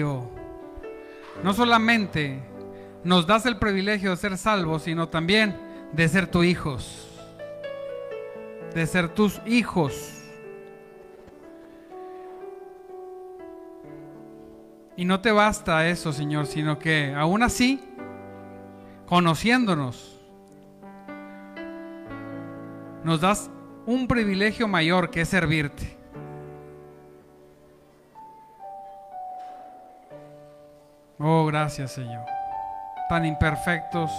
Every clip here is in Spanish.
No solamente nos das el privilegio de ser salvos, sino también de ser tus hijos. De ser tus hijos. Y no te basta eso, Señor, sino que aún así, conociéndonos, nos das un privilegio mayor que es servirte. Oh, gracias, Señor. Tan imperfectos.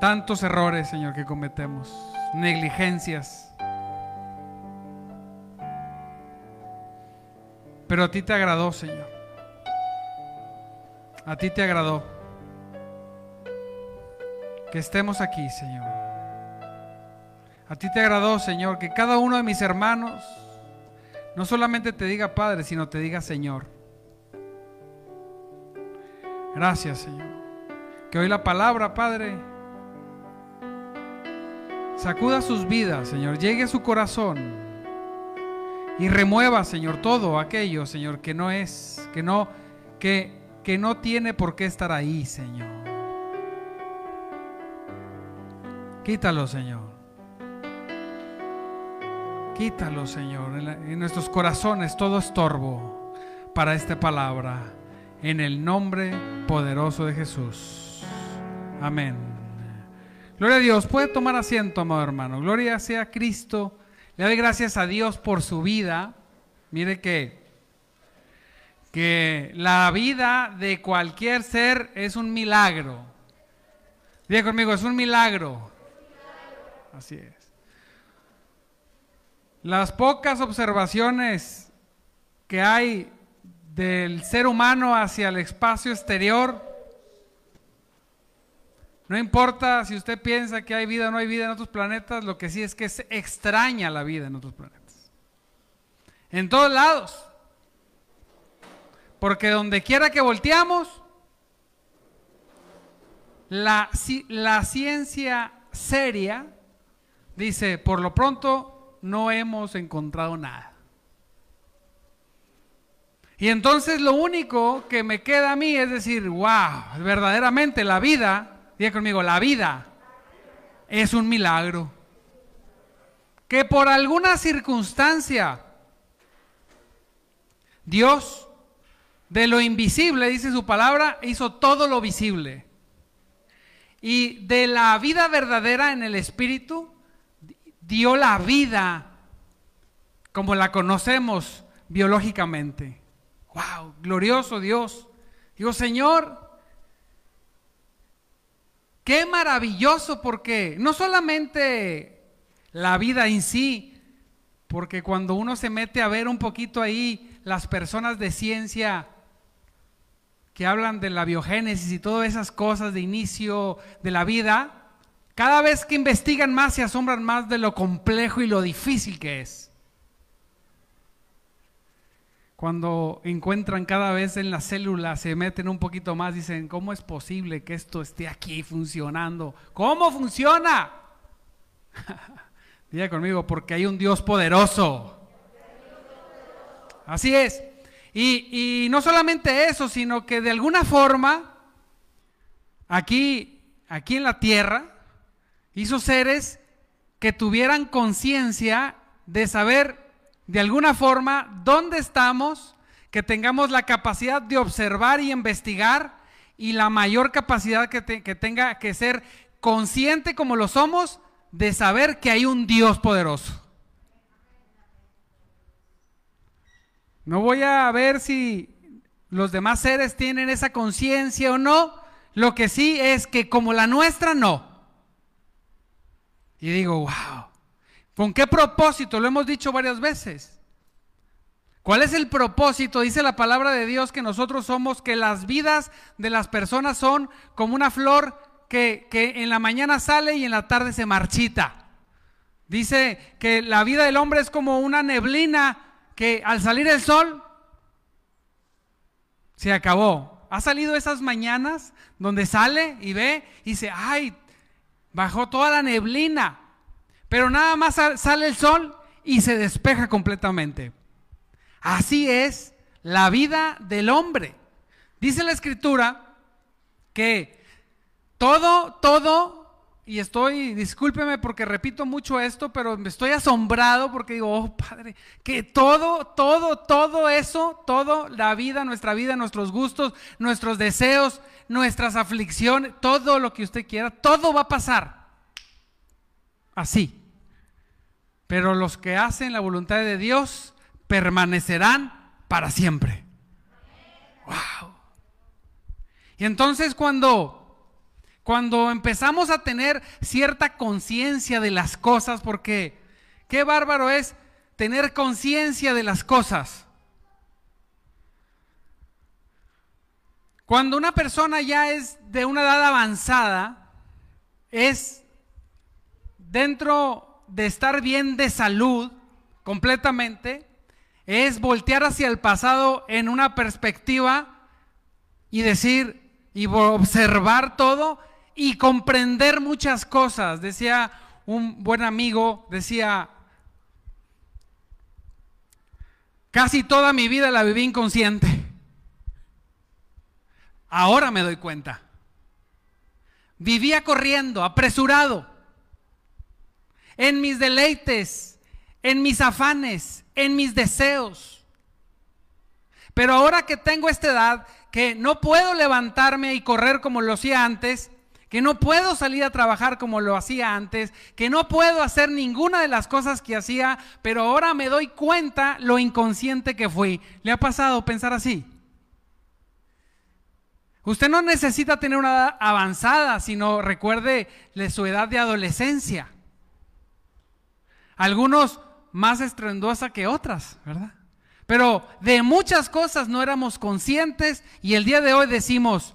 Tantos errores, Señor, que cometemos. Negligencias. Pero a ti te agradó, Señor. A ti te agradó que estemos aquí, Señor. A ti te agradó, Señor, que cada uno de mis hermanos no solamente te diga Padre, sino te diga Señor. Gracias, Señor. Que hoy la palabra, Padre, sacuda sus vidas, Señor, llegue a su corazón y remueva, Señor, todo aquello, Señor, que no es, que no, que, que no tiene por qué estar ahí, Señor. Quítalo, Señor. Quítalo, Señor, en, nuestros corazones todo estorbo para esta palabra. En el nombre poderoso de Jesús. Amén. Gloria a Dios. Puede tomar asiento, amado hermano. Gloria sea Cristo. Le doy gracias a Dios por su vida. Mire que, que la vida de cualquier ser es un milagro. Diga conmigo, es un milagro. Así es. Las pocas observaciones que hay del ser humano hacia el espacio exterior, no importa si usted piensa que hay vida o no hay vida en otros planetas, lo que sí es que se extraña la vida en otros planetas. En todos lados. Porque donde quiera que volteamos, la, la ciencia seria dice, por lo pronto no hemos encontrado nada. Y entonces lo único que me queda a mí es decir, wow, verdaderamente la vida Diga conmigo, la vida es un milagro. Que por alguna circunstancia Dios de lo invisible, dice su palabra, hizo todo lo visible. Y de la vida verdadera en el Espíritu, dio la vida como la conocemos biológicamente. ¡Wow! Glorioso Dios. Digo, Señor, Qué maravilloso porque no solamente la vida en sí, porque cuando uno se mete a ver un poquito ahí las personas de ciencia que hablan de la biogénesis y todas esas cosas de inicio de la vida, cada vez que investigan más se asombran más de lo complejo y lo difícil que es cuando encuentran cada vez en la célula, se meten un poquito más, dicen, ¿cómo es posible que esto esté aquí funcionando? ¿Cómo funciona? Diga conmigo, porque hay un Dios poderoso. Así es. Y, y, no solamente eso, sino que de alguna forma, aquí, aquí en la tierra, hizo seres que tuvieran conciencia de saber de alguna forma dónde estamos, que tengamos la capacidad de observar y investigar y la mayor capacidad que, tenga que ser consciente como lo somos de saber que hay un Dios poderoso. No voy a ver si los demás seres tienen esa conciencia o no. Lo que sí es que como la nuestra, no. Y digo, wow. ¿Con qué propósito? Lo hemos dicho varias veces. ¿Cuál es el propósito? Dice la palabra de Dios que nosotros somos, que las vidas de las personas son como una flor que, que, en la mañana sale y en la tarde se marchita. Dice que la vida del hombre es como una neblina que al salir el sol se acabó. ¿Ha salido esas mañanas donde sale y ve y dice, ay, bajó toda la neblina? Pero nada más sale el sol y se despeja completamente. Así es la vida del hombre. Dice la escritura que todo, todo y estoy, discúlpeme porque repito mucho esto, pero me estoy asombrado porque digo, oh Padre, que todo, todo, todo eso, todo, la vida, nuestra vida, nuestros gustos, nuestros deseos, nuestras aflicciones, todo lo que usted quiera, todo va a pasar. Así. Pero los que hacen la voluntad de Dios permanecerán para siempre. Wow. Y entonces cuando cuando empezamos a tener cierta conciencia de las cosas, porque qué bárbaro es tener conciencia de las cosas. Cuando una persona ya es de una edad avanzada, es dentro de estar bien de salud completamente, es voltear hacia el pasado en una perspectiva y decir y observar todo y comprender muchas cosas. Decía un buen amigo, decía, casi toda mi vida la viví inconsciente. Ahora me doy cuenta. Vivía corriendo, apresurado, en mis deleites, en mis afanes, en mis deseos. Pero ahora que tengo esta edad, que no puedo levantarme y correr como lo hacía antes, que no puedo salir a trabajar como lo hacía antes, que no puedo hacer ninguna de las cosas que hacía, pero ahora me doy cuenta lo inconsciente que fui. ¿Le ha pasado pensar así? Usted no necesita tener una edad avanzada, sino recuerde su edad de adolescencia. Algunos más estruendosa que otras, ¿verdad? Pero de muchas cosas no éramos conscientes y el día de hoy decimos,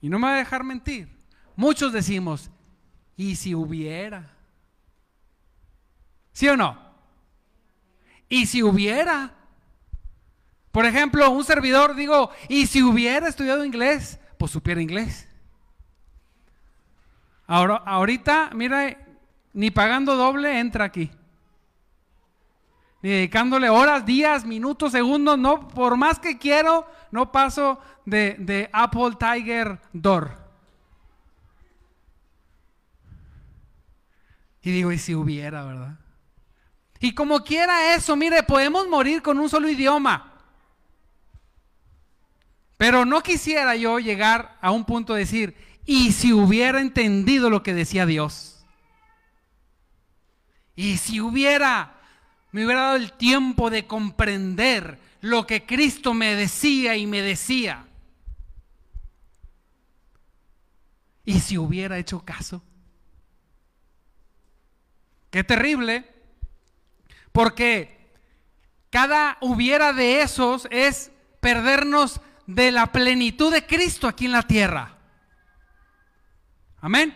y no me va a dejar mentir, Muchos decimos, ¿y si hubiera? ¿Sí o no? ¿Y si hubiera? Por ejemplo, un servidor, digo, ¿y si hubiera estudiado inglés? Pues supiera inglés. Ahora, ahorita, mira, ni pagando doble entra aquí. Ni dedicándole horas, días, minutos, segundos, no, por más que quiero, no paso de, de Apple Tiger Door. Y digo, ¿y si hubiera, verdad? Y como quiera eso, mire, podemos morir con un solo idioma. Pero no quisiera yo llegar a un punto de decir, ¿y si hubiera entendido lo que decía Dios? ¿Y si hubiera, me hubiera dado el tiempo de comprender lo que Cristo me decía y me decía? ¿Y si hubiera hecho caso? Qué terrible, porque cada hubiera de esos es perdernos de la plenitud de Cristo aquí en la tierra. Amén.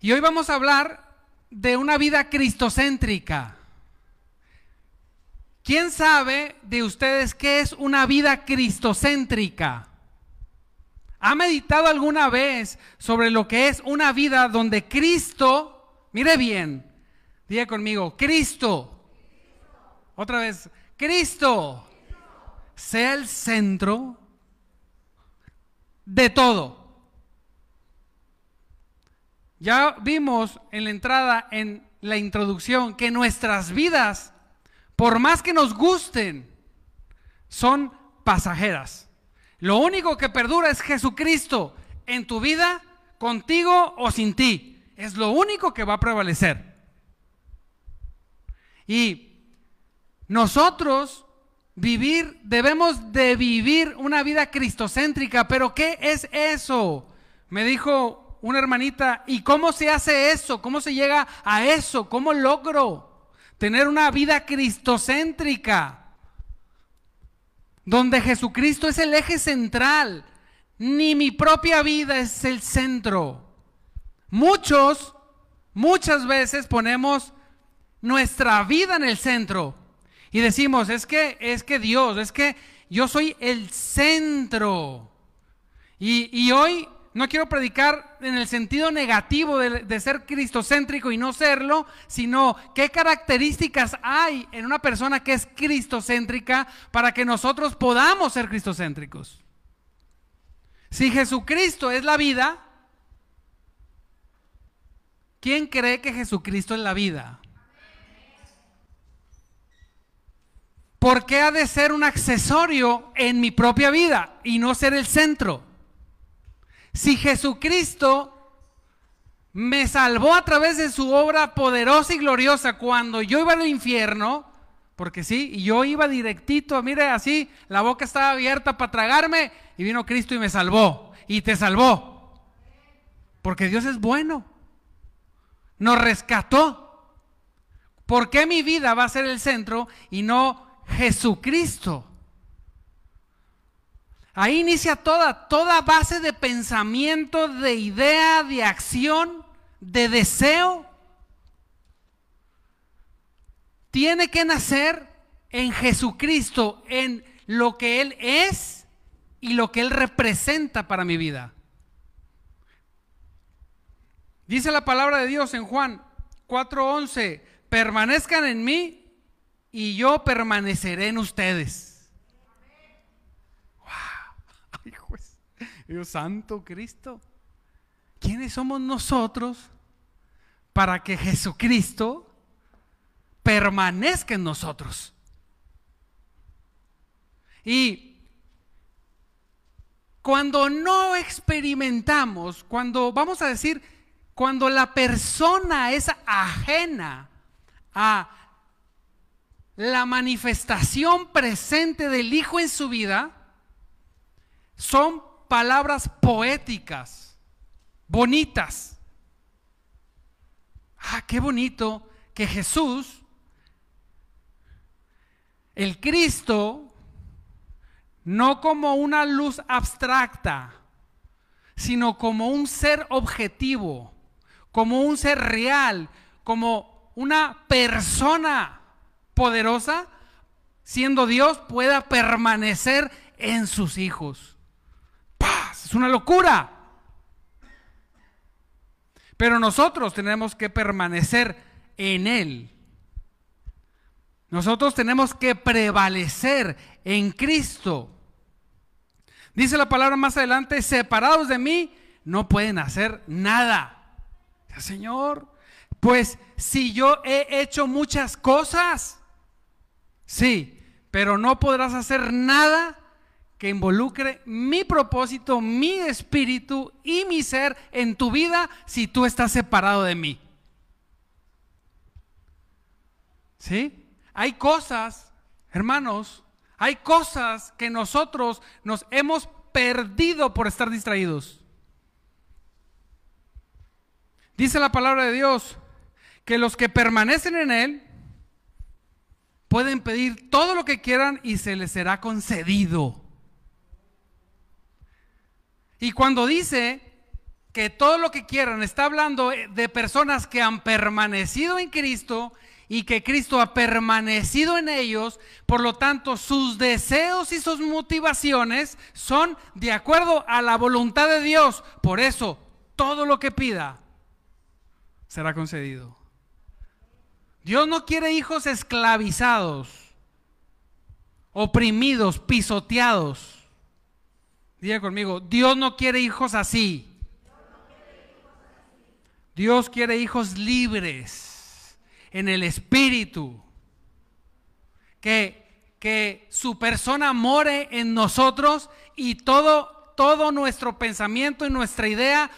Y hoy vamos a hablar de una vida cristocéntrica. ¿Quién sabe de ustedes qué es una vida cristocéntrica? ¿Ha meditado alguna vez sobre lo que es una vida donde Cristo, mire bien, diga conmigo, Cristo, otra vez, Cristo sea el centro de todo? Ya vimos en la entrada, en la introducción, que nuestras vidas, por más que nos gusten, son pasajeras. Lo único que perdura es Jesucristo en tu vida, contigo o sin ti. Es lo único que va a prevalecer. Y nosotros vivir, debemos de vivir una vida cristocéntrica, pero ¿qué es eso? Me dijo una hermanita, ¿y cómo se hace eso? ¿Cómo se llega a eso? ¿Cómo logro tener una vida cristocéntrica? Donde Jesucristo es el eje central, ni mi propia vida es el centro. Muchos, muchas veces ponemos nuestra vida en el centro y decimos, es que, es que Dios, es que yo soy el centro. Y, y hoy no quiero predicar en el sentido negativo de, de, ser cristocéntrico y no serlo, sino qué características hay en una persona que es cristocéntrica para que nosotros podamos ser cristocéntricos. Si Jesucristo es la vida, ¿quién cree que Jesucristo es la vida? ¿Por qué ha de ser un accesorio en mi propia vida y no ser el centro? Si Jesucristo me salvó a través de su obra poderosa y gloriosa cuando yo iba al infierno, porque sí, y yo iba directito, mire así, la boca estaba abierta para tragarme y vino Cristo y me salvó y te salvó. Porque Dios es bueno. Nos rescató. ¿Por qué mi vida va a ser el centro y no Jesucristo? Ahí inicia toda, toda base de pensamiento, de idea, de acción, de deseo. Tiene que nacer en Jesucristo, en lo que Él es y lo que Él representa para mi vida. Dice la palabra de Dios en Juan 4:11, permanezcan en mí y yo permaneceré en ustedes. Dios santo Cristo. ¿Quiénes somos nosotros para que Jesucristo permanezca en nosotros? Y cuando no experimentamos, cuando vamos a decir, cuando la persona es ajena a la manifestación presente del Hijo en su vida, son palabras poéticas, bonitas. Ah, qué bonito que Jesús, el Cristo, no como una luz abstracta, sino como un ser objetivo, como un ser real, como una persona poderosa, siendo Dios, pueda permanecer en sus hijos. Es una locura. Pero nosotros tenemos que permanecer en Él. Nosotros tenemos que prevalecer en Cristo. Dice la palabra más adelante, separados de mí, no pueden hacer nada. Señor, pues si yo he hecho muchas cosas, sí, pero no podrás hacer nada que involucre mi propósito, mi espíritu y mi ser en tu vida si tú estás separado de mí. ¿Sí? Hay cosas, hermanos, hay cosas que nosotros nos hemos perdido por estar distraídos. Dice la palabra de Dios que los que permanecen en Él pueden pedir todo lo que quieran y se les será concedido. Y cuando dice que todo lo que quieran, está hablando de personas que han permanecido en Cristo y que Cristo ha permanecido en ellos, por lo tanto sus deseos y sus motivaciones son de acuerdo a la voluntad de Dios. Por eso, todo lo que pida será concedido. Dios no quiere hijos esclavizados, oprimidos, pisoteados. Diga conmigo, Dios no quiere hijos así. Dios quiere hijos libres en el espíritu. Que, que su persona more en nosotros y todo, todo nuestro pensamiento y nuestra idea,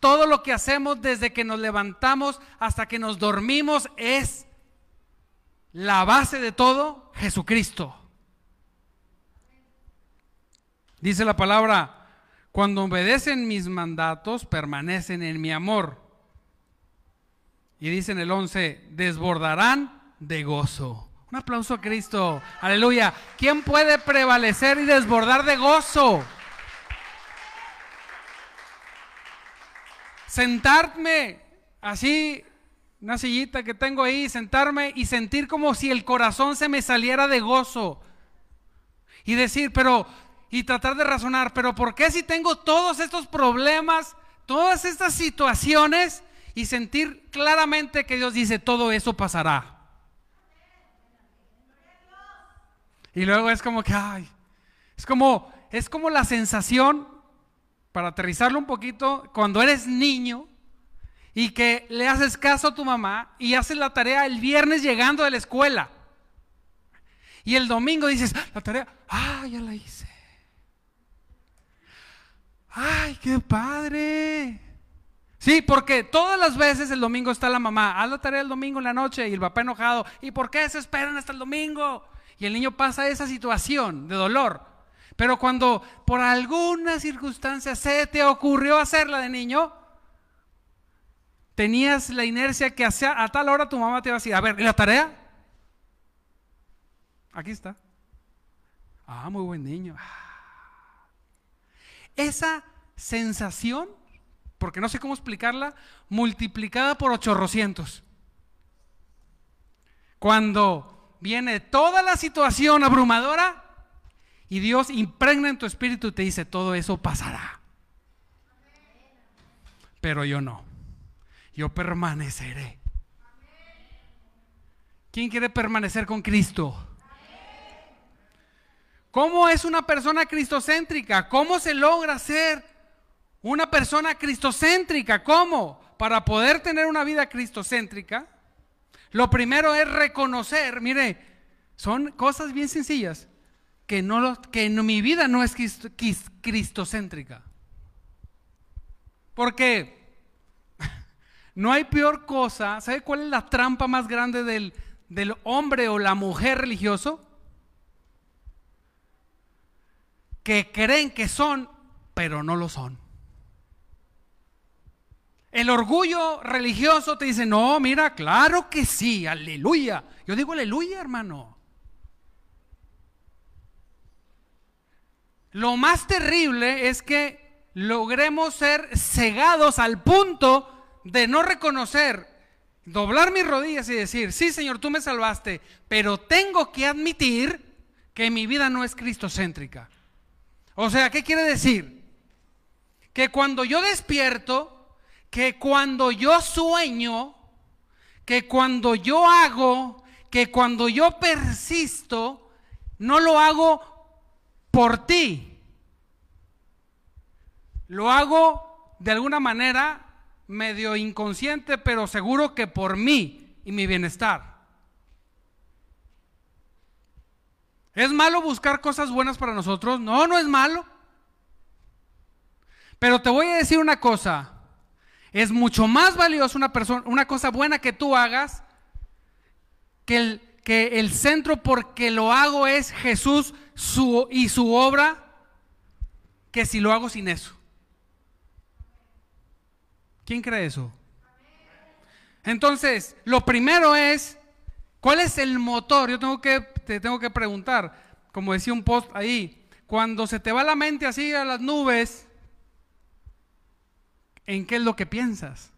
todo lo que hacemos desde que nos levantamos hasta que nos dormimos es la base de todo, Jesucristo. Dice la palabra, cuando obedecen mis mandatos, permanecen en mi amor. Y dice en el 11, desbordarán de gozo. Un aplauso a Cristo. Aleluya. ¿Quién puede prevalecer y desbordar de gozo? Sentarme así, una sillita que tengo ahí, sentarme y sentir como si el corazón se me saliera de gozo. Y decir, pero y tratar de razonar, pero ¿por qué si tengo todos estos problemas, todas estas situaciones y sentir claramente que Dios dice, todo eso pasará? Y luego es como que, ay, es como, es como la sensación, para aterrizarlo un poquito, cuando eres niño y que le haces caso a tu mamá y haces la tarea el viernes llegando de la escuela. Y el domingo dices, la tarea, ah, ya la hice. Ay, qué padre. Sí, porque todas las veces el domingo está la mamá, haz la tarea el domingo en la noche y el papá enojado, ¿y por qué se esperan hasta el domingo? Y el niño pasa esa situación de dolor. Pero cuando por alguna circunstancia se te ocurrió hacerla de niño, tenías la inercia que hacia, a tal hora tu mamá te iba a decir, a ver, ¿y la tarea? Aquí está. Ah, muy buen niño. Ah. Esa sensación, porque no sé cómo explicarla, multiplicada por ochorrocientos. Cuando viene toda la situación abrumadora y Dios impregna en tu espíritu y te dice, todo eso pasará. Pero yo no. Yo permaneceré. ¿Quién quiere permanecer con Cristo? ¿Cómo es una persona cristocéntrica? ¿Cómo se logra ser una persona cristocéntrica? ¿Cómo? Para poder tener una vida cristocéntrica, lo primero es reconocer, mire, son cosas bien sencillas, que, no que en mi vida no es cristocéntrica. Porque no hay peor cosa, ¿sabe cuál es la trampa más grande del, del hombre o la mujer religioso? Que creen que son, pero no lo son. El orgullo religioso te dice, no, mira, claro que sí, aleluya. Yo digo aleluya, hermano. Lo más terrible es que logremos ser cegados al punto de no reconocer, doblar mis rodillas y decir, sí Señor, tú me salvaste, pero tengo que admitir que mi vida no es cristocéntrica. O sea, ¿qué quiere decir? Que cuando yo despierto, que cuando yo sueño, que cuando yo hago, que cuando yo persisto, no lo hago por ti. Lo hago de alguna manera medio inconsciente, pero seguro que por mí y mi bienestar. ¿Es malo buscar cosas buenas para nosotros? No, no es malo. Pero te voy a decir una cosa. Es mucho más valioso una, persona, una cosa buena que tú hagas que el, que el centro porque lo hago es Jesús y su obra que si lo hago sin eso. ¿Quién cree eso? Entonces, lo primero es, ¿cuál es el motor? Yo tengo que, te tengo que preguntar, como decía un post ahí, cuando se te va la mente así a las nubes, ¿En qué es lo que piensas?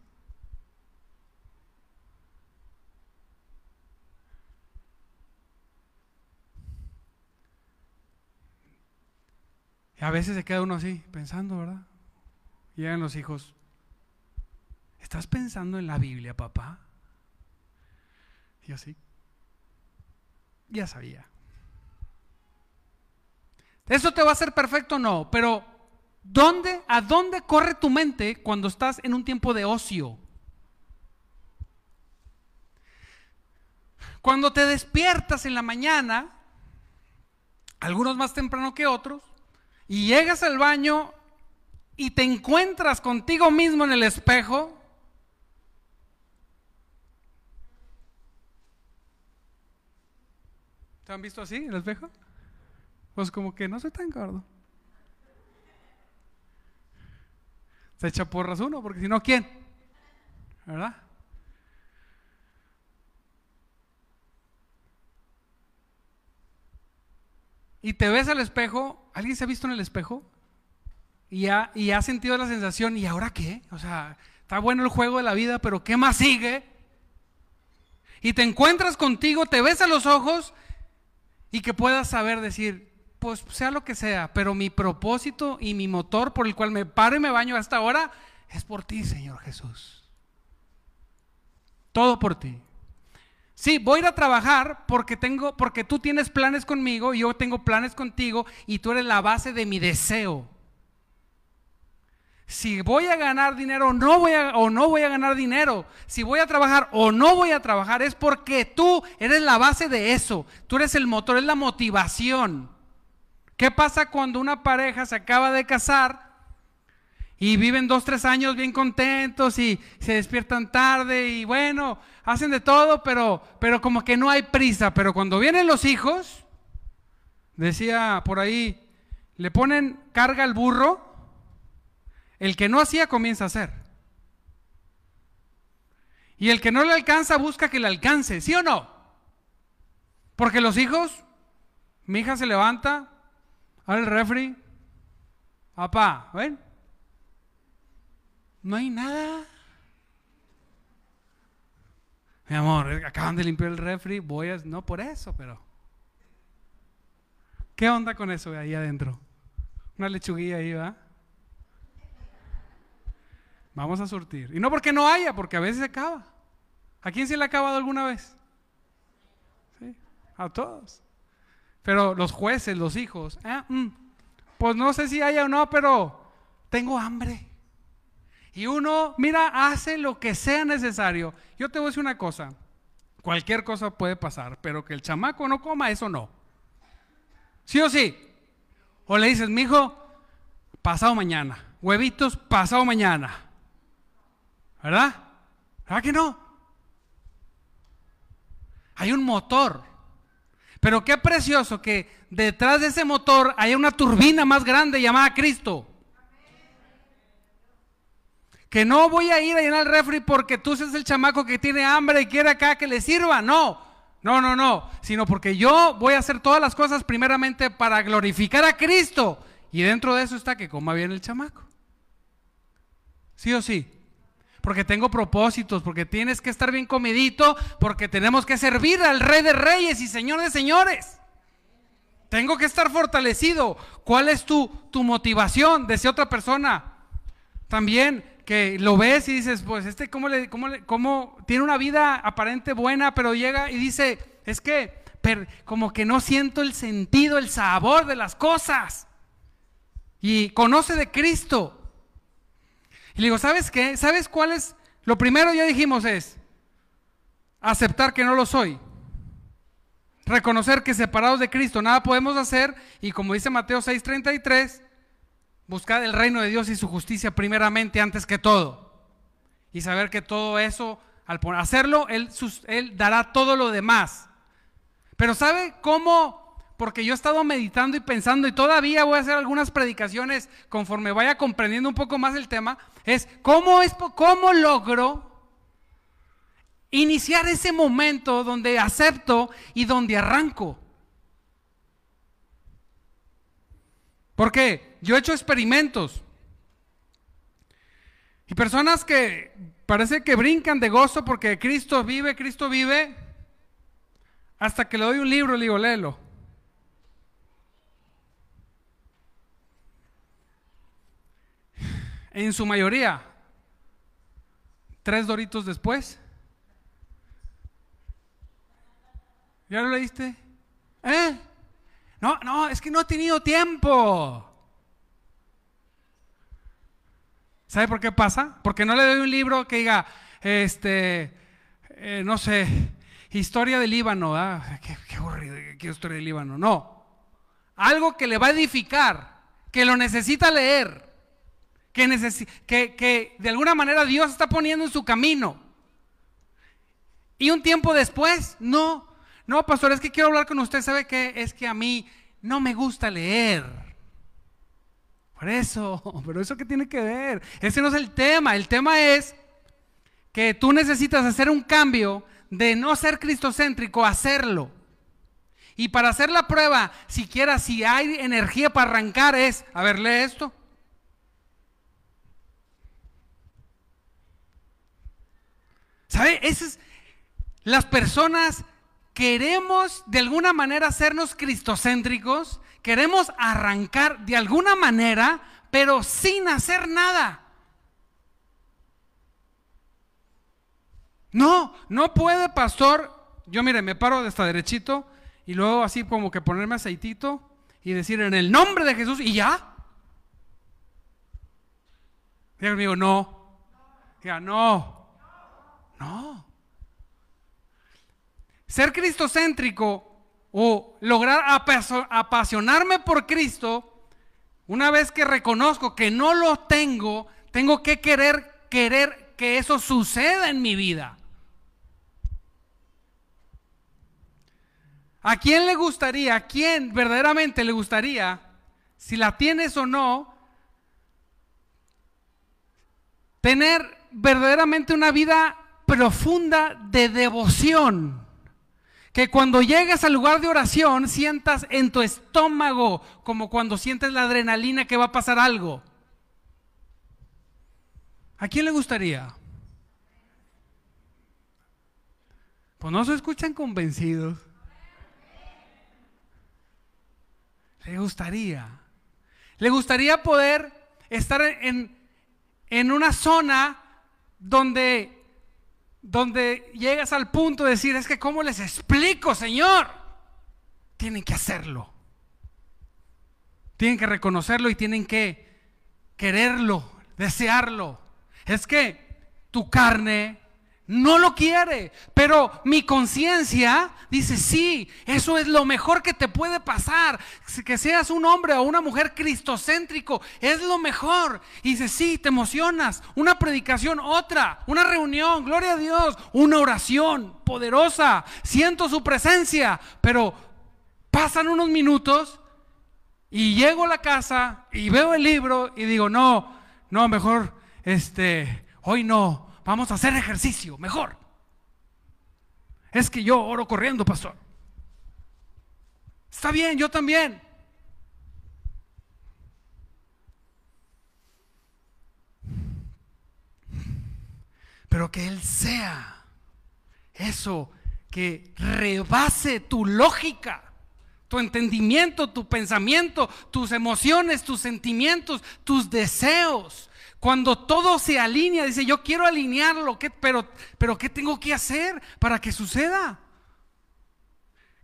Y a veces se queda uno así, pensando, ¿verdad? Llegan los hijos. ¿Estás pensando en la Biblia, papá? Y así. Ya sabía. ¿Eso te va a hacer perfecto? No, pero ¿Dónde, ¿A dónde corre tu mente cuando estás en un tiempo de ocio? Cuando te despiertas en la mañana, algunos más temprano que otros, y llegas al baño y te encuentras contigo mismo en el espejo, ¿te han visto así en el espejo? Pues como que no soy tan gordo. Se echa porras uno, porque si no, ¿quién? ¿Verdad? Y te ves al espejo, ¿alguien se ha visto en el espejo? Y ha, y ha sentido la sensación, ¿y ahora qué? O sea, está bueno el juego de la vida, pero ¿qué más sigue? Y te encuentras contigo, te ves a los ojos y que puedas saber decir, pues sea lo que sea, pero mi propósito y mi motor por el cual me paro y me baño hasta ahora es por ti, Señor Jesús. Todo por ti. Sí, voy a ir a trabajar porque tengo, porque tú tienes planes conmigo y yo tengo planes contigo y tú eres la base de mi deseo. Si voy a ganar dinero no voy a, o no voy a ganar dinero, si voy a trabajar o no voy a trabajar, es porque tú eres la base de eso. Tú eres el motor, es la motivación. ¿Qué pasa cuando una pareja se acaba de casar y viven dos, tres años bien contentos y se despiertan tarde y bueno, hacen de todo, pero, pero como que no hay prisa. Pero cuando vienen los hijos, decía por ahí, le ponen carga al burro, el que no hacía comienza a hacer. Y el que no le alcanza busca que le alcance, ¿sí o no? Porque los hijos, mi hija se levanta, abre el refri, papá, ¿ven? No hay nada. Mi amor, acaban de limpiar el refri, voy a... No por eso, pero... ¿Qué onda con eso ahí adentro? Una lechuguilla ahí, ¿va? Vamos a surtir. Y no porque no haya, porque a veces se acaba. ¿A quién se le ha acabado alguna vez? ¿Sí? A todos. Pero los jueces, los hijos, ah, mm, pues no sé si haya o no, pero tengo hambre. Y uno, mira, hace lo que sea necesario. Yo te voy a decir una cosa, cualquier cosa puede pasar, pero que el chamaco no coma, eso no. ¿Sí o sí? O le dices, mi hijo, pasado mañana. Huevitos, pasado mañana. ¿Verdad? ¿Verdad que no? Hay un motor. Pero qué precioso que detrás de ese motor hay una turbina más grande llamada Cristo. Que no voy a ir a llenar el refri porque tú seas el chamaco que tiene hambre y quiere acá que le sirva. No, no, no, no. Sino porque yo voy a hacer todas las cosas primeramente para glorificar a Cristo. Y dentro de eso está que coma bien el chamaco. ¿Sí o sí? Porque tengo propósitos, porque tienes que estar bien comidito, porque tenemos que servir al Rey de Reyes y Señor de Señores. Tengo que estar fortalecido. ¿Cuál es tu, tu motivación? Decía otra persona. También que lo ves y dices, pues este cómo, le, cómo, le, cómo tiene una vida aparente buena, pero llega y dice, es que como que no siento el sentido, el sabor de las cosas. Y conoce de Cristo. Y le digo, ¿sabes qué? ¿Sabes cuál es? Lo primero ya dijimos es aceptar que no lo soy. Reconocer que separados de Cristo nada podemos hacer. Y como dice Mateo 6:33, Buscad el reino de Dios y su justicia primeramente antes que todo. Y saber que todo eso, al hacerlo, él, él dará todo lo demás. Pero ¿sabe cómo? Porque yo he estado meditando y pensando y todavía voy a hacer algunas predicaciones conforme vaya comprendiendo un poco más el tema. Es cómo, es, cómo logro iniciar ese momento donde acepto y donde arranco. Porque yo he hecho experimentos. Y personas que parece que brincan de gozo porque Cristo vive, Cristo vive, hasta que le doy un libro y le digo, léelo. En su mayoría, tres doritos después. ¿Ya lo leíste? ¿Eh? No, no, es que no he tenido tiempo. ¿Sabe por qué pasa? Porque no le doy un libro que diga, este, eh, no sé, historia del Líbano. Qué, qué aburrido, qué historia del Líbano. No. Algo que le va a edificar, que lo necesita leer, que, que, que de alguna manera Dios está poniendo en su camino. Y un tiempo después, no, no, pastor, es que quiero hablar con usted. ¿Sabe qué? Es que a mí no me gusta leer. Por eso, pero eso qué tiene que ver. Ese no es el tema. El tema es que tú necesitas hacer un cambio de no ser cristocéntrico, hacerlo. Y para hacer la prueba, siquiera si hay energía para arrancar, es, a ver, lee esto. ¿Sabe? Esas, las personas queremos de alguna manera hacernos cristocéntricos, queremos arrancar de alguna manera, pero sin hacer nada. No, no puede, pastor. Yo mire, me paro de esta derechito y luego así como que ponerme aceitito y decir en el nombre de Jesús y ya. Diga conmigo, no. Diga, no. No. Ser cristocéntrico o lograr apasionarme por Cristo, una vez que reconozco que no lo tengo, tengo que querer, querer que eso suceda en mi vida. ¿A quién le gustaría, a quién verdaderamente le gustaría, si la tienes o no, tener verdaderamente una vida profunda de devoción? Que cuando llegues al lugar de oración sientas en tu estómago como cuando sientes la adrenalina que va a pasar algo. ¿A quién le gustaría? Pues no se escuchan convencidos. Le gustaría. Le gustaría poder estar en, en una zona donde, donde llegas al punto de decir, es que ¿cómo les explico, Señor? Tienen que hacerlo. Tienen que reconocerlo y tienen que quererlo, desearlo. Es que tu carne no lo quiere, pero mi conciencia dice, sí, eso es lo mejor que te puede pasar. Que seas un hombre o una mujer cristocéntrico, es lo mejor. Y dice, sí, te emocionas. Una predicación, otra, una reunión, gloria a Dios, una oración poderosa. Siento su presencia, pero pasan unos minutos y llego a la casa y veo el libro y digo, no, no, mejor, este, hoy no Vamos a hacer ejercicio, mejor. Es que yo oro corriendo, pastor. Está bien, yo también. Pero que Él sea eso que rebase tu lógica, tu entendimiento, tu pensamiento, tus emociones, tus sentimientos, tus deseos. Cuando todo se alinea, dice, yo quiero alinearlo, pero, pero ¿qué tengo que hacer para que suceda?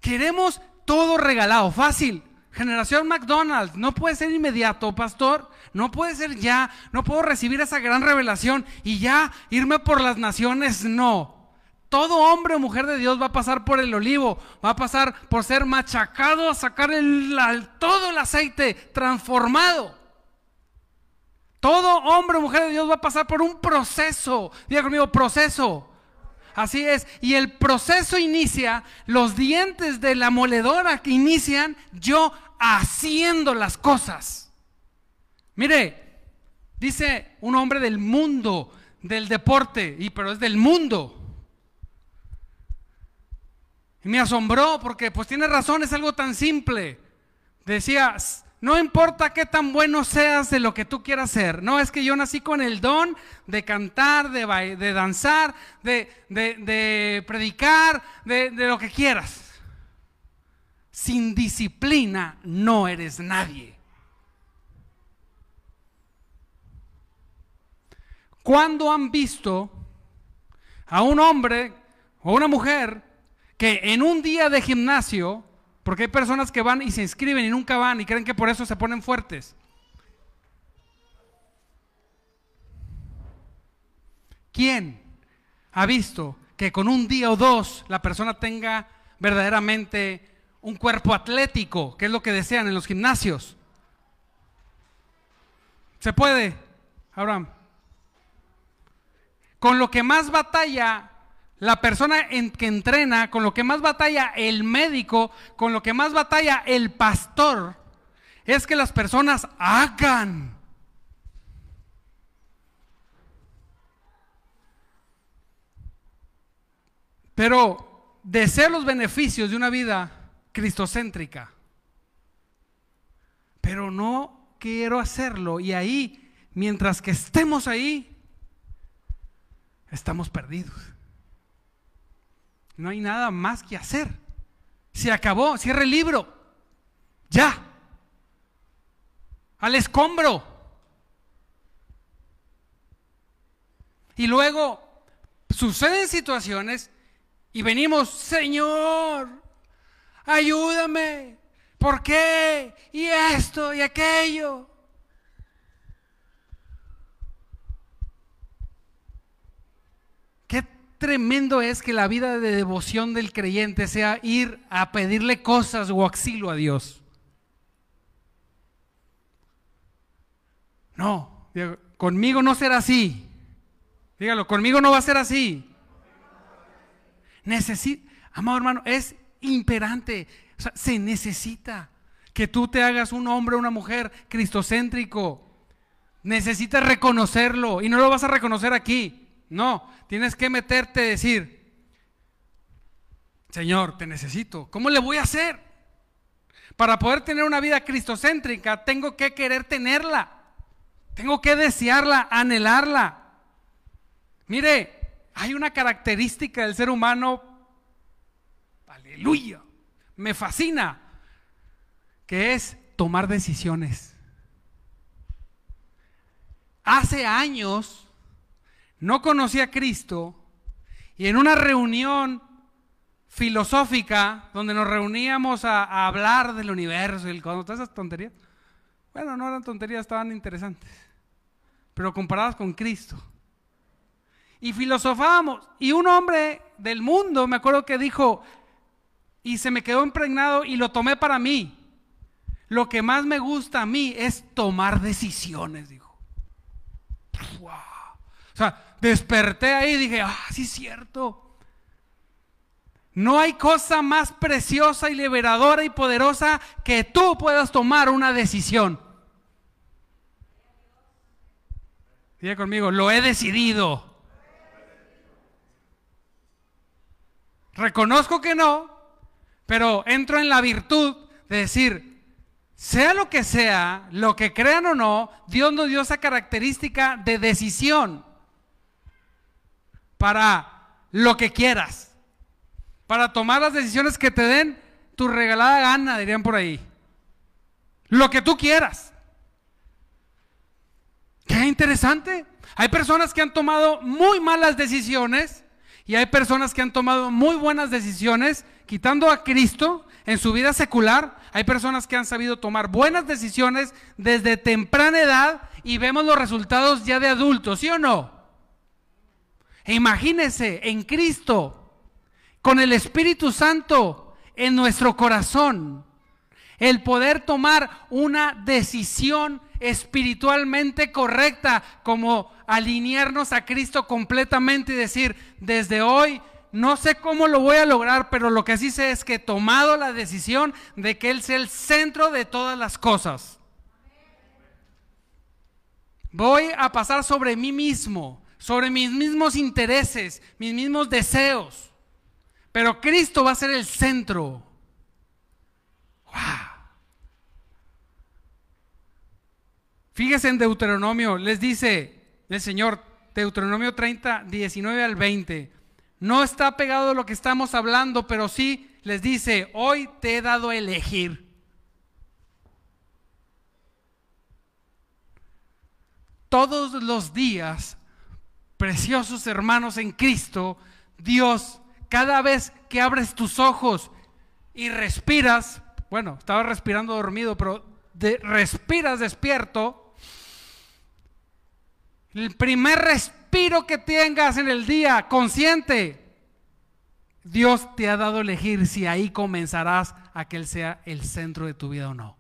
Queremos todo regalado, fácil. Generación McDonald's, no puede ser inmediato, pastor. No puede ser ya. No puedo recibir esa gran revelación y ya irme por las naciones. No. Todo hombre o mujer de Dios va a pasar por el olivo, va a pasar por ser machacado, a sacar el, todo el aceite transformado. Todo hombre o mujer de Dios va a pasar por un proceso. Diga conmigo, proceso. Así es. Y el proceso inicia, los dientes de la moledora que inician yo haciendo las cosas. Mire, dice un hombre del mundo, del deporte, y pero es del mundo. Y me asombró porque pues tiene razón, es algo tan simple. Decía, no importa qué tan bueno seas de lo que tú quieras ser. No, es que yo nací con el don de cantar, de, de danzar, de, predicar, de, de lo que quieras. Sin disciplina no eres nadie. ¿Cuándo han visto a un hombre o una mujer que en un día de gimnasio porque hay personas que van y se inscriben y nunca van y creen que por eso se ponen fuertes. ¿Quién ha visto que con un día o dos la persona tenga verdaderamente un cuerpo atlético, que es lo que desean en los gimnasios? ¿Se puede, Abraham? Con lo que más batalla la persona en que entrena, con lo que más batalla el médico, con lo que más batalla el pastor, es que las personas hagan. Pero deseo los beneficios de una vida cristocéntrica. Pero no quiero hacerlo. Y ahí, mientras que estemos ahí, estamos perdidos. No hay nada más que hacer. Se acabó, cierre el libro. Ya. Al escombro. Y luego suceden situaciones y venimos, Señor, ayúdame. ¿Por qué? Y esto y aquello. Qué tremendo es que la vida de devoción del creyente sea ir a pedirle cosas o axilo a Dios. No, conmigo no será así. Dígalo, conmigo no va a ser así. Necesita, amado hermano, es imperante. Se necesita que tú te hagas un hombre o una mujer cristocéntrico. Necesitas reconocerlo y no lo vas a reconocer aquí. No, tienes que meterte y decir, Señor, te necesito. ¿Cómo le voy a hacer? Para poder tener una vida cristocéntrica, tengo que querer tenerla. Tengo que desearla, anhelarla. Mire, hay una característica del ser humano, aleluya, me fascina, que es tomar decisiones. Hace años no conocí a Cristo y en una reunión filosófica donde nos reuníamos a, hablar del universo y todas esas tonterías, bueno, no eran tonterías, estaban interesantes, pero comparadas con Cristo y filosofábamos. Y un hombre del mundo, me acuerdo que dijo, y se me quedó impregnado y lo tomé para mí. Lo que más me gusta a mí es tomar decisiones, dijo. O sea, desperté ahí y dije, ah, sí es cierto. No hay cosa más preciosa y liberadora y poderosa que tú puedas tomar una decisión. Diga conmigo, lo he decidido. Reconozco que no, pero entro en la virtud de decir, sea lo que sea, lo que crean o no, Dios nos dio esa característica de decisión para lo que quieras, para tomar las decisiones que te den tu regalada gana, dirían por ahí. Lo que tú quieras. Qué interesante. Hay personas que han tomado muy malas decisiones y hay personas que han tomado muy buenas decisiones quitando a Cristo en su vida secular. Hay personas que han sabido tomar buenas decisiones desde temprana edad y vemos los resultados ya de adultos, ¿sí o no? E imagínese en Cristo, con el Espíritu Santo en nuestro corazón, el poder tomar una decisión espiritualmente correcta, como alinearnos a Cristo completamente y decir, desde hoy no sé cómo lo voy a lograr, pero lo que sí sé es que he tomado la decisión de que Él sea el centro de todas las cosas. Voy a pasar sobre mí mismo, sobre mis mismos intereses, mis mismos deseos. Pero Cristo va a ser el centro. ¡Wow! Fíjese en Deuteronomio, les dice el Señor, Deuteronomio 30, 19 al 20. No está pegado a lo que estamos hablando, pero sí les dice, hoy te he dado a elegir. Todos los días, preciosos hermanos en Cristo, Dios, cada vez que abres tus ojos y respiras, bueno, estaba respirando dormido, pero respiras despierto, el primer respiro que tengas en el día, consciente, Dios te ha dado elegir si ahí comenzarás a que Él sea el centro de tu vida o no.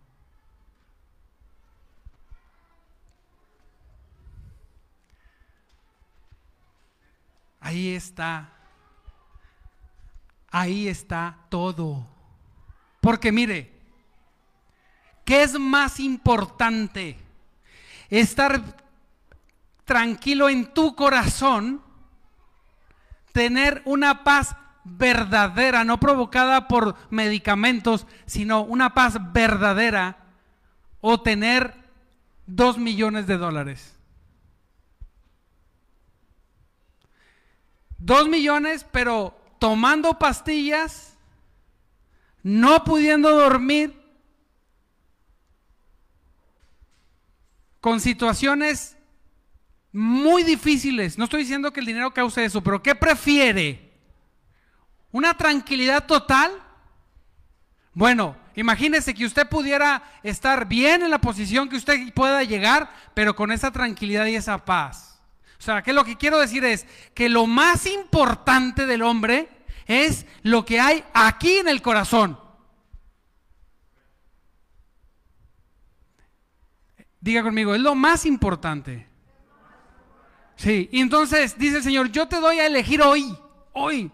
Ahí está. Ahí está todo. Porque mire, ¿qué es más importante? Estar tranquilo en tu corazón, tener una paz verdadera, no provocada por medicamentos, sino una paz verdadera, o tener dos millones de dólares. Dos millones, pero tomando pastillas, no pudiendo dormir, con situaciones muy difíciles. No estoy diciendo que el dinero cause eso, pero ¿qué prefiere? ¿Una tranquilidad total? Bueno, imagínese que usted pudiera estar bien en la posición que usted pueda llegar, pero con esa tranquilidad y esa paz. O sea, que lo que quiero decir es que lo más importante del hombre es lo que hay aquí en el corazón. Diga conmigo, es lo más importante. Sí, y entonces dice el Señor, yo te doy a elegir hoy, hoy.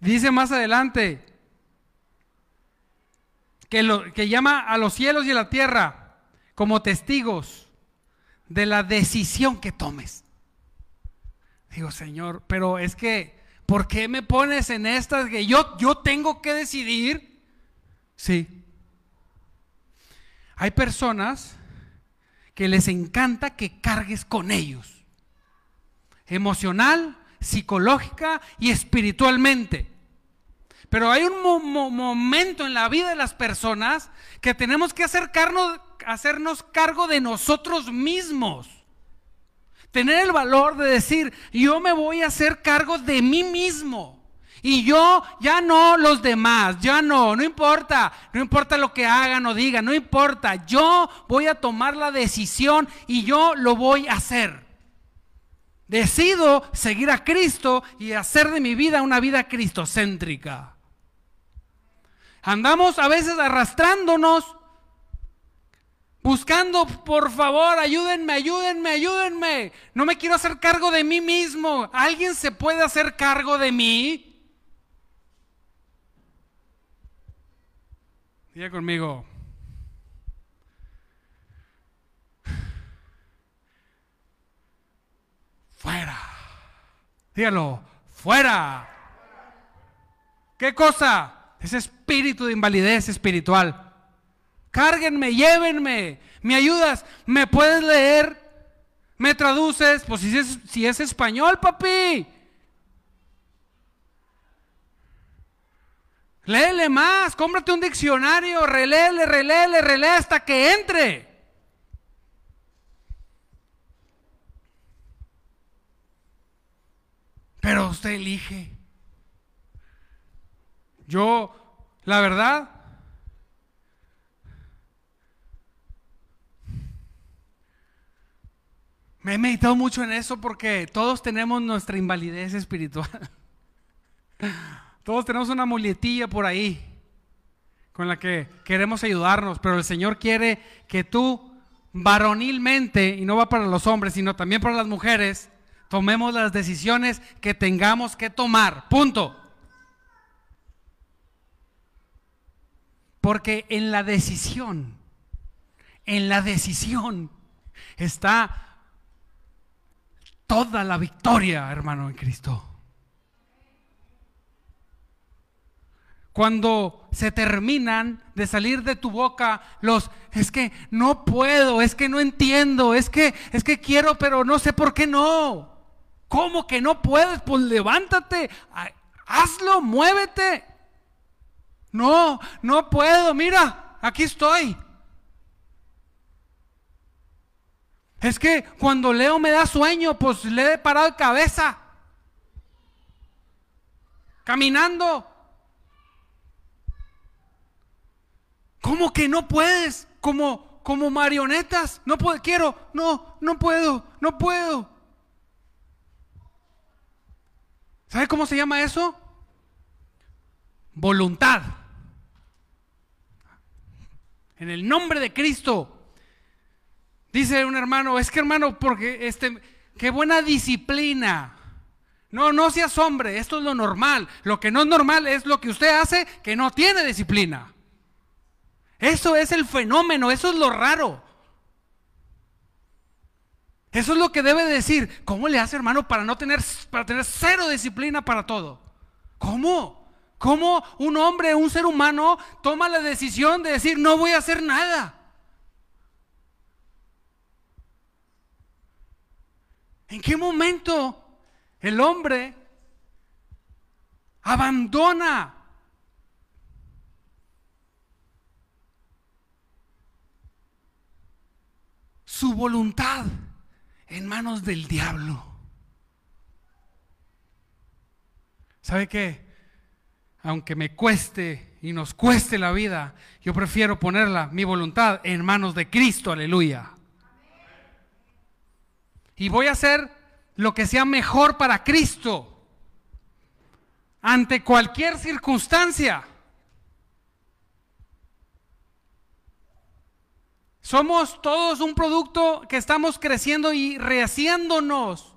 Dice más adelante que, que llama a los cielos y a la tierra como testigos de la decisión que tomes. Digo, Señor, pero es que, ¿por qué me pones en estas que yo, yo tengo que decidir? Sí. Hay personas que les encanta que cargues con ellos, emocional, psicológica y espiritualmente. Pero hay un momento en la vida de las personas que tenemos que acercarnos, hacernos cargo de nosotros mismos. Tener el valor de decir, yo me voy a hacer cargo de mí mismo. Y yo ya no los demás, ya no, no importa, no importa lo que hagan o digan, no importa, yo voy a tomar la decisión y yo lo voy a hacer. Decido seguir a Cristo y hacer de mi vida una vida cristocéntrica. Andamos a veces arrastrándonos, buscando, por favor, ayúdenme, ayúdenme, ayúdenme. No me quiero hacer cargo de mí mismo. ¿Alguien se puede hacer cargo de mí? Diga conmigo. Fuera. Dígalo. Fuera. ¿Qué cosa? Ese espíritu de invalidez espiritual. Cárguenme, llévenme. ¿Me ayudas? ¿Me puedes leer? ¿Me traduces? Pues si es, si es español, papi. Léele más, cómprate un diccionario, reléele, reléele, relee hasta que entre. Pero usted elige. Yo, la verdad, me he meditado mucho en eso porque todos tenemos nuestra invalidez espiritual. Todos tenemos una muletilla por ahí con la que queremos ayudarnos, pero el Señor quiere que tú varonilmente, y no va para los hombres, sino también para las mujeres, tomemos las decisiones que tengamos que tomar. Punto. Porque en la decisión, en la decisión está toda la victoria, hermano, en Cristo. cuando se terminan de salir de tu boca los es que no puedo, es que no entiendo, es que es que quiero, pero no sé por qué no. ¿Cómo que no puedes? Pues levántate, hazlo, muévete. No, no puedo, mira, aquí estoy. Es que cuando leo me da sueño, pues le he parado cabeza. Caminando, ¿Cómo que no puedes? Como, como marionetas. No puedo, quiero, no, no puedo, no puedo. ¿Sabe cómo se llama eso? Voluntad. En el nombre de Cristo. Dice un hermano, es que hermano, porque este, qué buena disciplina. No, no seas hombre, esto es lo normal. Lo que no es normal es lo que usted hace que no tiene disciplina. Eso es el fenómeno, eso es lo raro. Eso es lo que debe decir. ¿Cómo le hace, hermano, para no tener, para tener cero disciplina para todo? ¿Cómo? ¿Cómo un hombre, un ser humano, toma la decisión de decir, no voy a hacer nada? ¿En qué momento el hombre abandona su voluntad en manos del diablo. ¿Sabe qué? Aunque me cueste y nos cueste la vida, yo prefiero ponerla, mi voluntad, en manos de Cristo, aleluya. Y voy a hacer lo que sea mejor para Cristo ante cualquier circunstancia. Somos todos un producto que estamos creciendo y rehaciéndonos.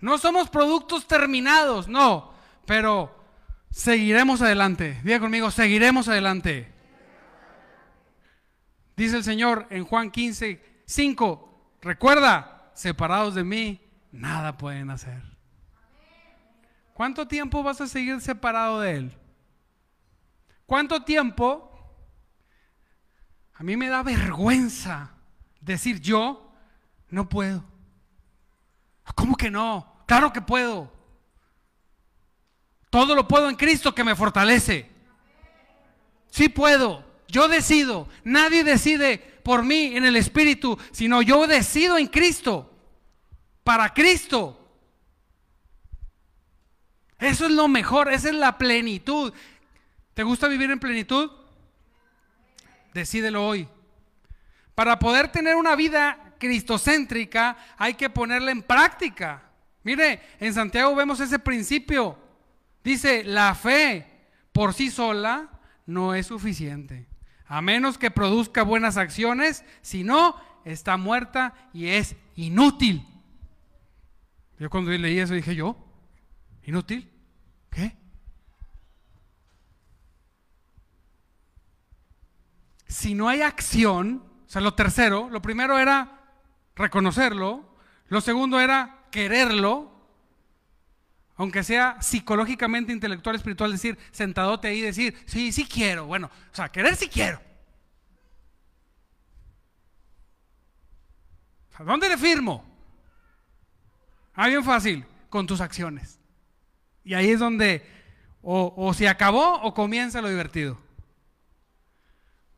No somos productos terminados, no, pero seguiremos adelante. Diga conmigo, seguiremos adelante. Dice el Señor en Juan 15, 5, recuerda, separados de mí, nada pueden hacer. ¿Cuánto tiempo vas a seguir separado de Él? ¿Cuánto tiempo a mí me da vergüenza decir yo no puedo. ¿Cómo que no? Claro que puedo. Todo lo puedo en Cristo que me fortalece. Sí puedo. Yo decido. Nadie decide por mí en el Espíritu, sino yo decido en Cristo. Para Cristo. Eso es lo mejor. Esa es la plenitud. ¿Te gusta vivir en plenitud? Decídelo hoy. Para poder tener una vida cristocéntrica hay que ponerla en práctica. Mire, en Santiago vemos ese principio. Dice, la fe por sí sola no es suficiente. A menos que produzca buenas acciones, si no, está muerta y es inútil. Yo cuando leí eso dije yo, ¿inútil? ¿Qué? si no hay acción, o sea, lo tercero, lo primero era reconocerlo, lo segundo era quererlo, aunque sea psicológicamente, intelectual, espiritual, decir, sentadote ahí y decir, sí, sí quiero, bueno, o sea, querer sí quiero. ¿A dónde le firmo? Ah, bien fácil, con tus acciones. Y ahí es donde o, o se acabó o comienza lo divertido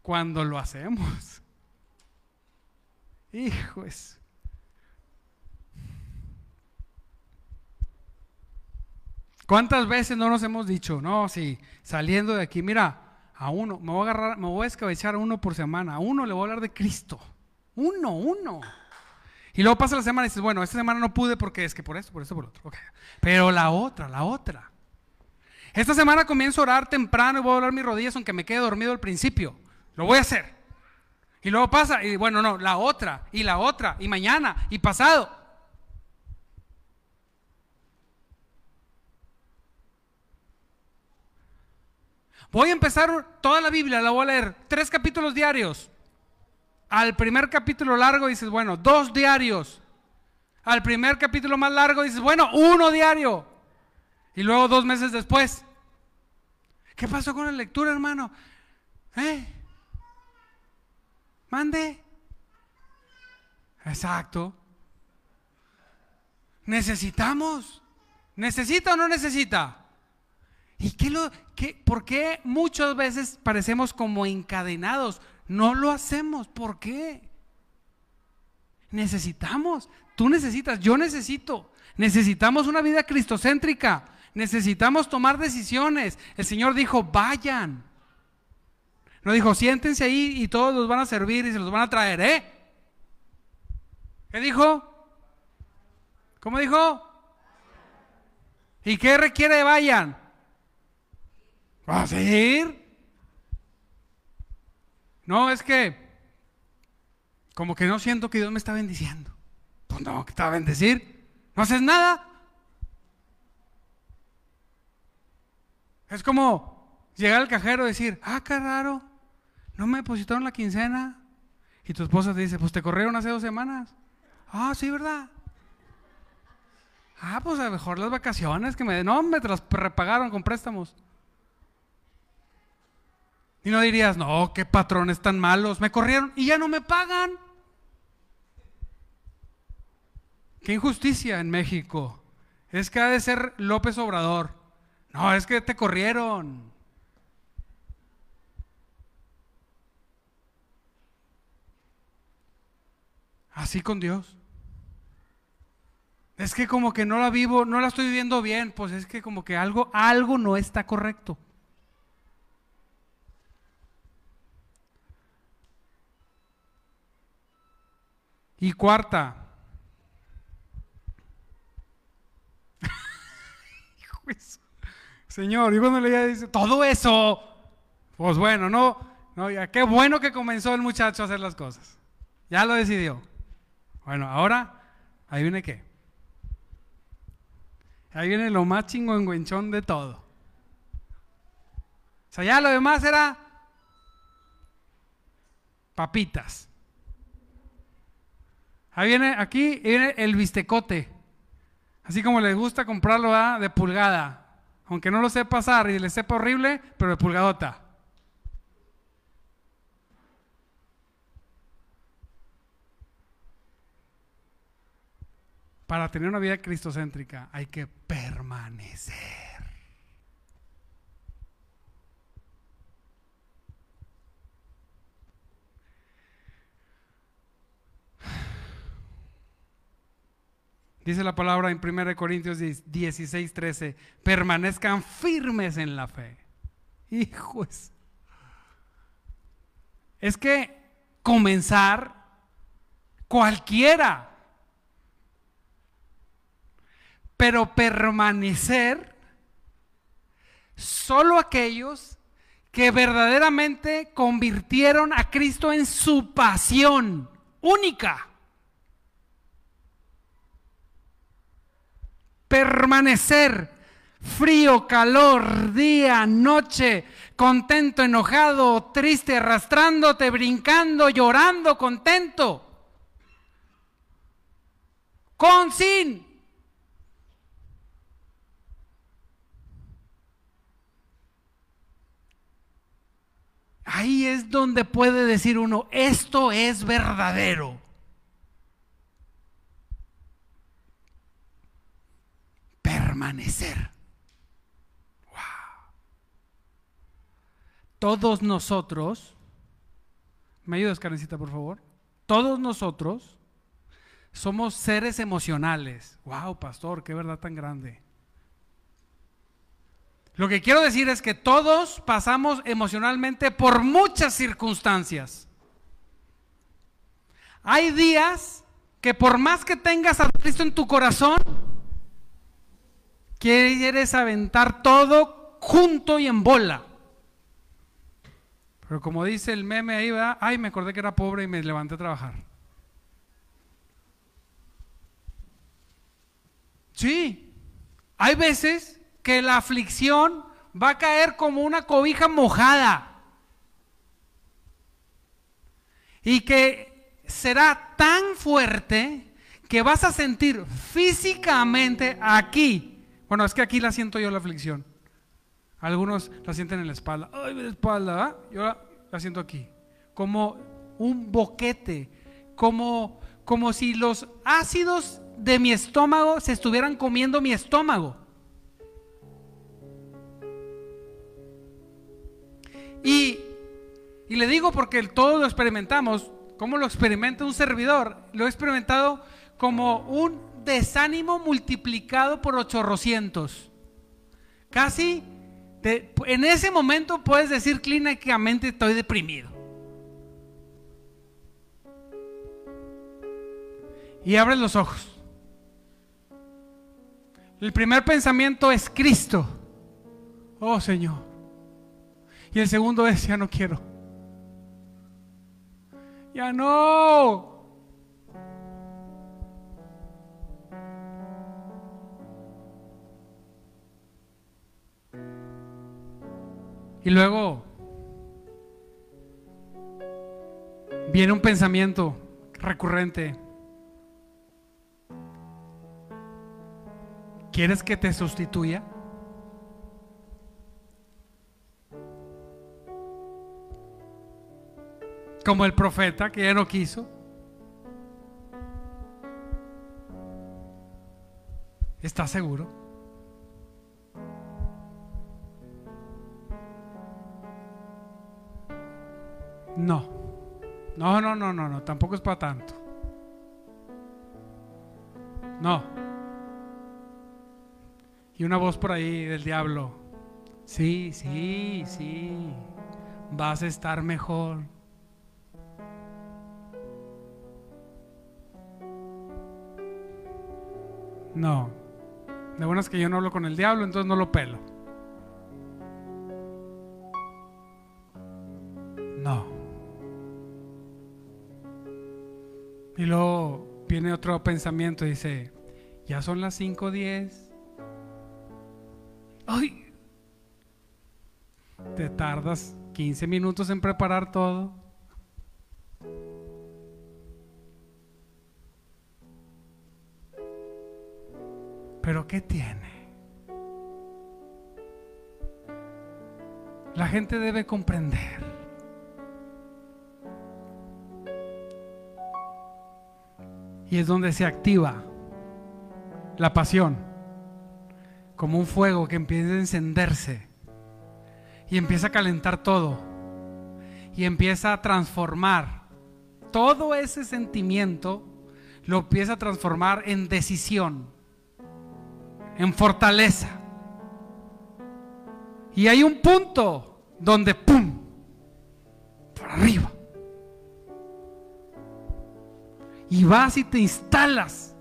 cuando lo hacemos. Hijos. ¿Cuántas veces no nos hemos dicho, no, si saliendo de aquí, mira, a uno, me voy a agarrar, me voy a escabechar a uno por semana, a uno le voy a hablar de Cristo. Uno, uno. Y luego pasa la semana y dices, bueno, esta semana no pude porque es que por esto, por esto, por otro. Pero la otra, la otra. Esta semana comienzo a orar temprano y voy a hablar mis rodillas aunque me quede dormido al principio. Lo voy a hacer. Y luego pasa, y bueno, no, la otra, y la otra, y mañana, y pasado. Voy a empezar toda la Biblia, la voy a leer, tres capítulos diarios. Al primer capítulo largo dices, bueno, dos diarios. Al primer capítulo más largo dices, bueno, uno diario. Y luego dos meses después. ¿Qué pasó con la lectura, hermano? ¿Eh? Mande. Exacto. Necesitamos. ¿Necesita o no necesita? ¿Y qué lo, por qué muchas veces parecemos como encadenados? No lo hacemos. ¿Por qué? Necesitamos. Tú necesitas, yo necesito. Necesitamos una vida cristocéntrica. Necesitamos tomar decisiones. El Señor dijo, vayan. No dijo, siéntense ahí y todos los van a servir y se los van a traer, ¿eh? ¿Qué dijo? ¿Cómo dijo? ¿Y qué requiere vayan? ¿Va a ir? No, es que como que no siento que Dios me está bendiciendo. Pues no, que te va a bendecir. No haces nada. Es como llegar al cajero y decir, ah, qué raro. No me depositaron la quincena. Y tu esposa te dice, pues te corrieron hace dos semanas. Ah, sí, ¿verdad? Ah, pues a lo mejor las vacaciones que me... No, me las repagaron con préstamos. Y no dirías, no, qué patrones tan malos, me corrieron y ya no me pagan. Qué injusticia en México. Es que ha de ser López Obrador. No, es que te corrieron. Así con Dios. Es que como que no la vivo, no la estoy viviendo bien, pues es que como que algo, algo no está correcto. Y cuarta. Señor, y cuando le dice, todo eso, pues bueno, no, no, ya qué bueno que comenzó el muchacho a hacer las cosas. Ya lo decidió. Bueno, ahora, ahí viene qué. Ahí viene lo más chingüengüenchón de todo. O sea, ya lo demás era papitas. Ahí viene, aquí viene el bistecote. Así como les gusta comprarlo de pulgada. Aunque no lo sepa pasar y le sepa horrible, pero de pulgadota. Para tener una vida cristocéntrica hay que permanecer. Dice la palabra en 1 Corintios 16, 13, permanezcan firmes en la fe. Hijos. Es que comenzar cualquiera pero permanecer solo aquellos que verdaderamente convirtieron a Cristo en su pasión única. Permanecer frío, calor, día, noche, contento, enojado, triste, arrastrándote, brincando, llorando, contento. Con sin Ahí es donde puede decir uno, esto es verdadero. Permanecer. Wow. Todos nosotros, ¿me ayudas, Karencita, por favor? Todos nosotros somos seres emocionales. Wow, pastor, qué verdad tan grande. Lo que quiero decir es que todos pasamos emocionalmente por muchas circunstancias. Hay días que por más que tengas a Cristo en tu corazón, quieres aventar todo junto y en bola. Pero como dice el meme ahí, va, ay, me acordé que era pobre y me levanté a trabajar. Sí, hay veces que la aflicción va a caer como una cobija mojada. Y que será tan fuerte que vas a sentir físicamente aquí. Bueno, es que aquí la siento yo la aflicción. Algunos la sienten en la espalda. Ay, mi espalda, yo la, siento aquí. Como un boquete, como, como si los ácidos de mi estómago se estuvieran comiendo mi estómago. Y, le digo porque todos lo experimentamos. ¿Cómo lo experimenta un servidor? Lo he experimentado como un desánimo multiplicado por ochorrocientos. Casi en ese momento puedes decir clínicamente estoy deprimido. Y abres los ojos. El primer pensamiento es Cristo. Oh Señor. Y el segundo es, ya no quiero. Ya no. Y luego viene un pensamiento recurrente. ¿Quieres que te sustituya? como el profeta que ya no quiso. ¿Estás seguro? No. No, no, no, no, tampoco es para tanto. No. Y una voz por ahí del diablo. Sí, sí, sí. Vas a estar mejor. No. De buenas que yo no hablo con el diablo, entonces no lo pelo. Otro pensamiento dice, ya son las 5.10. Ay. Te tardas 15 minutos en preparar todo. Pero ¿qué tiene? La gente debe comprender. Y es donde se activa la pasión, como un fuego que empieza a encenderse y empieza a calentar todo y empieza a transformar todo ese sentimiento, lo empieza a transformar en decisión, en fortaleza. Y hay un punto donde, ¡pum!, Y vas y te instalas.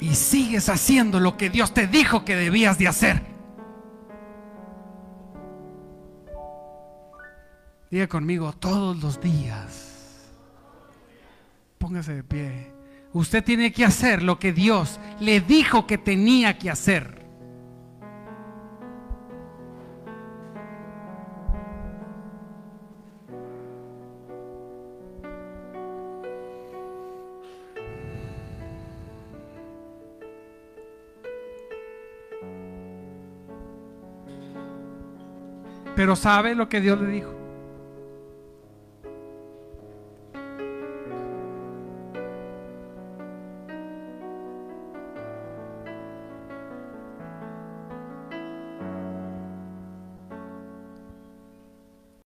Y sigues haciendo lo que Dios te dijo que debías de hacer. Diga conmigo todos los días. Póngase de pie. Usted tiene que hacer lo que Dios le dijo que tenía que hacer. Pero sabe lo que Dios le dijo.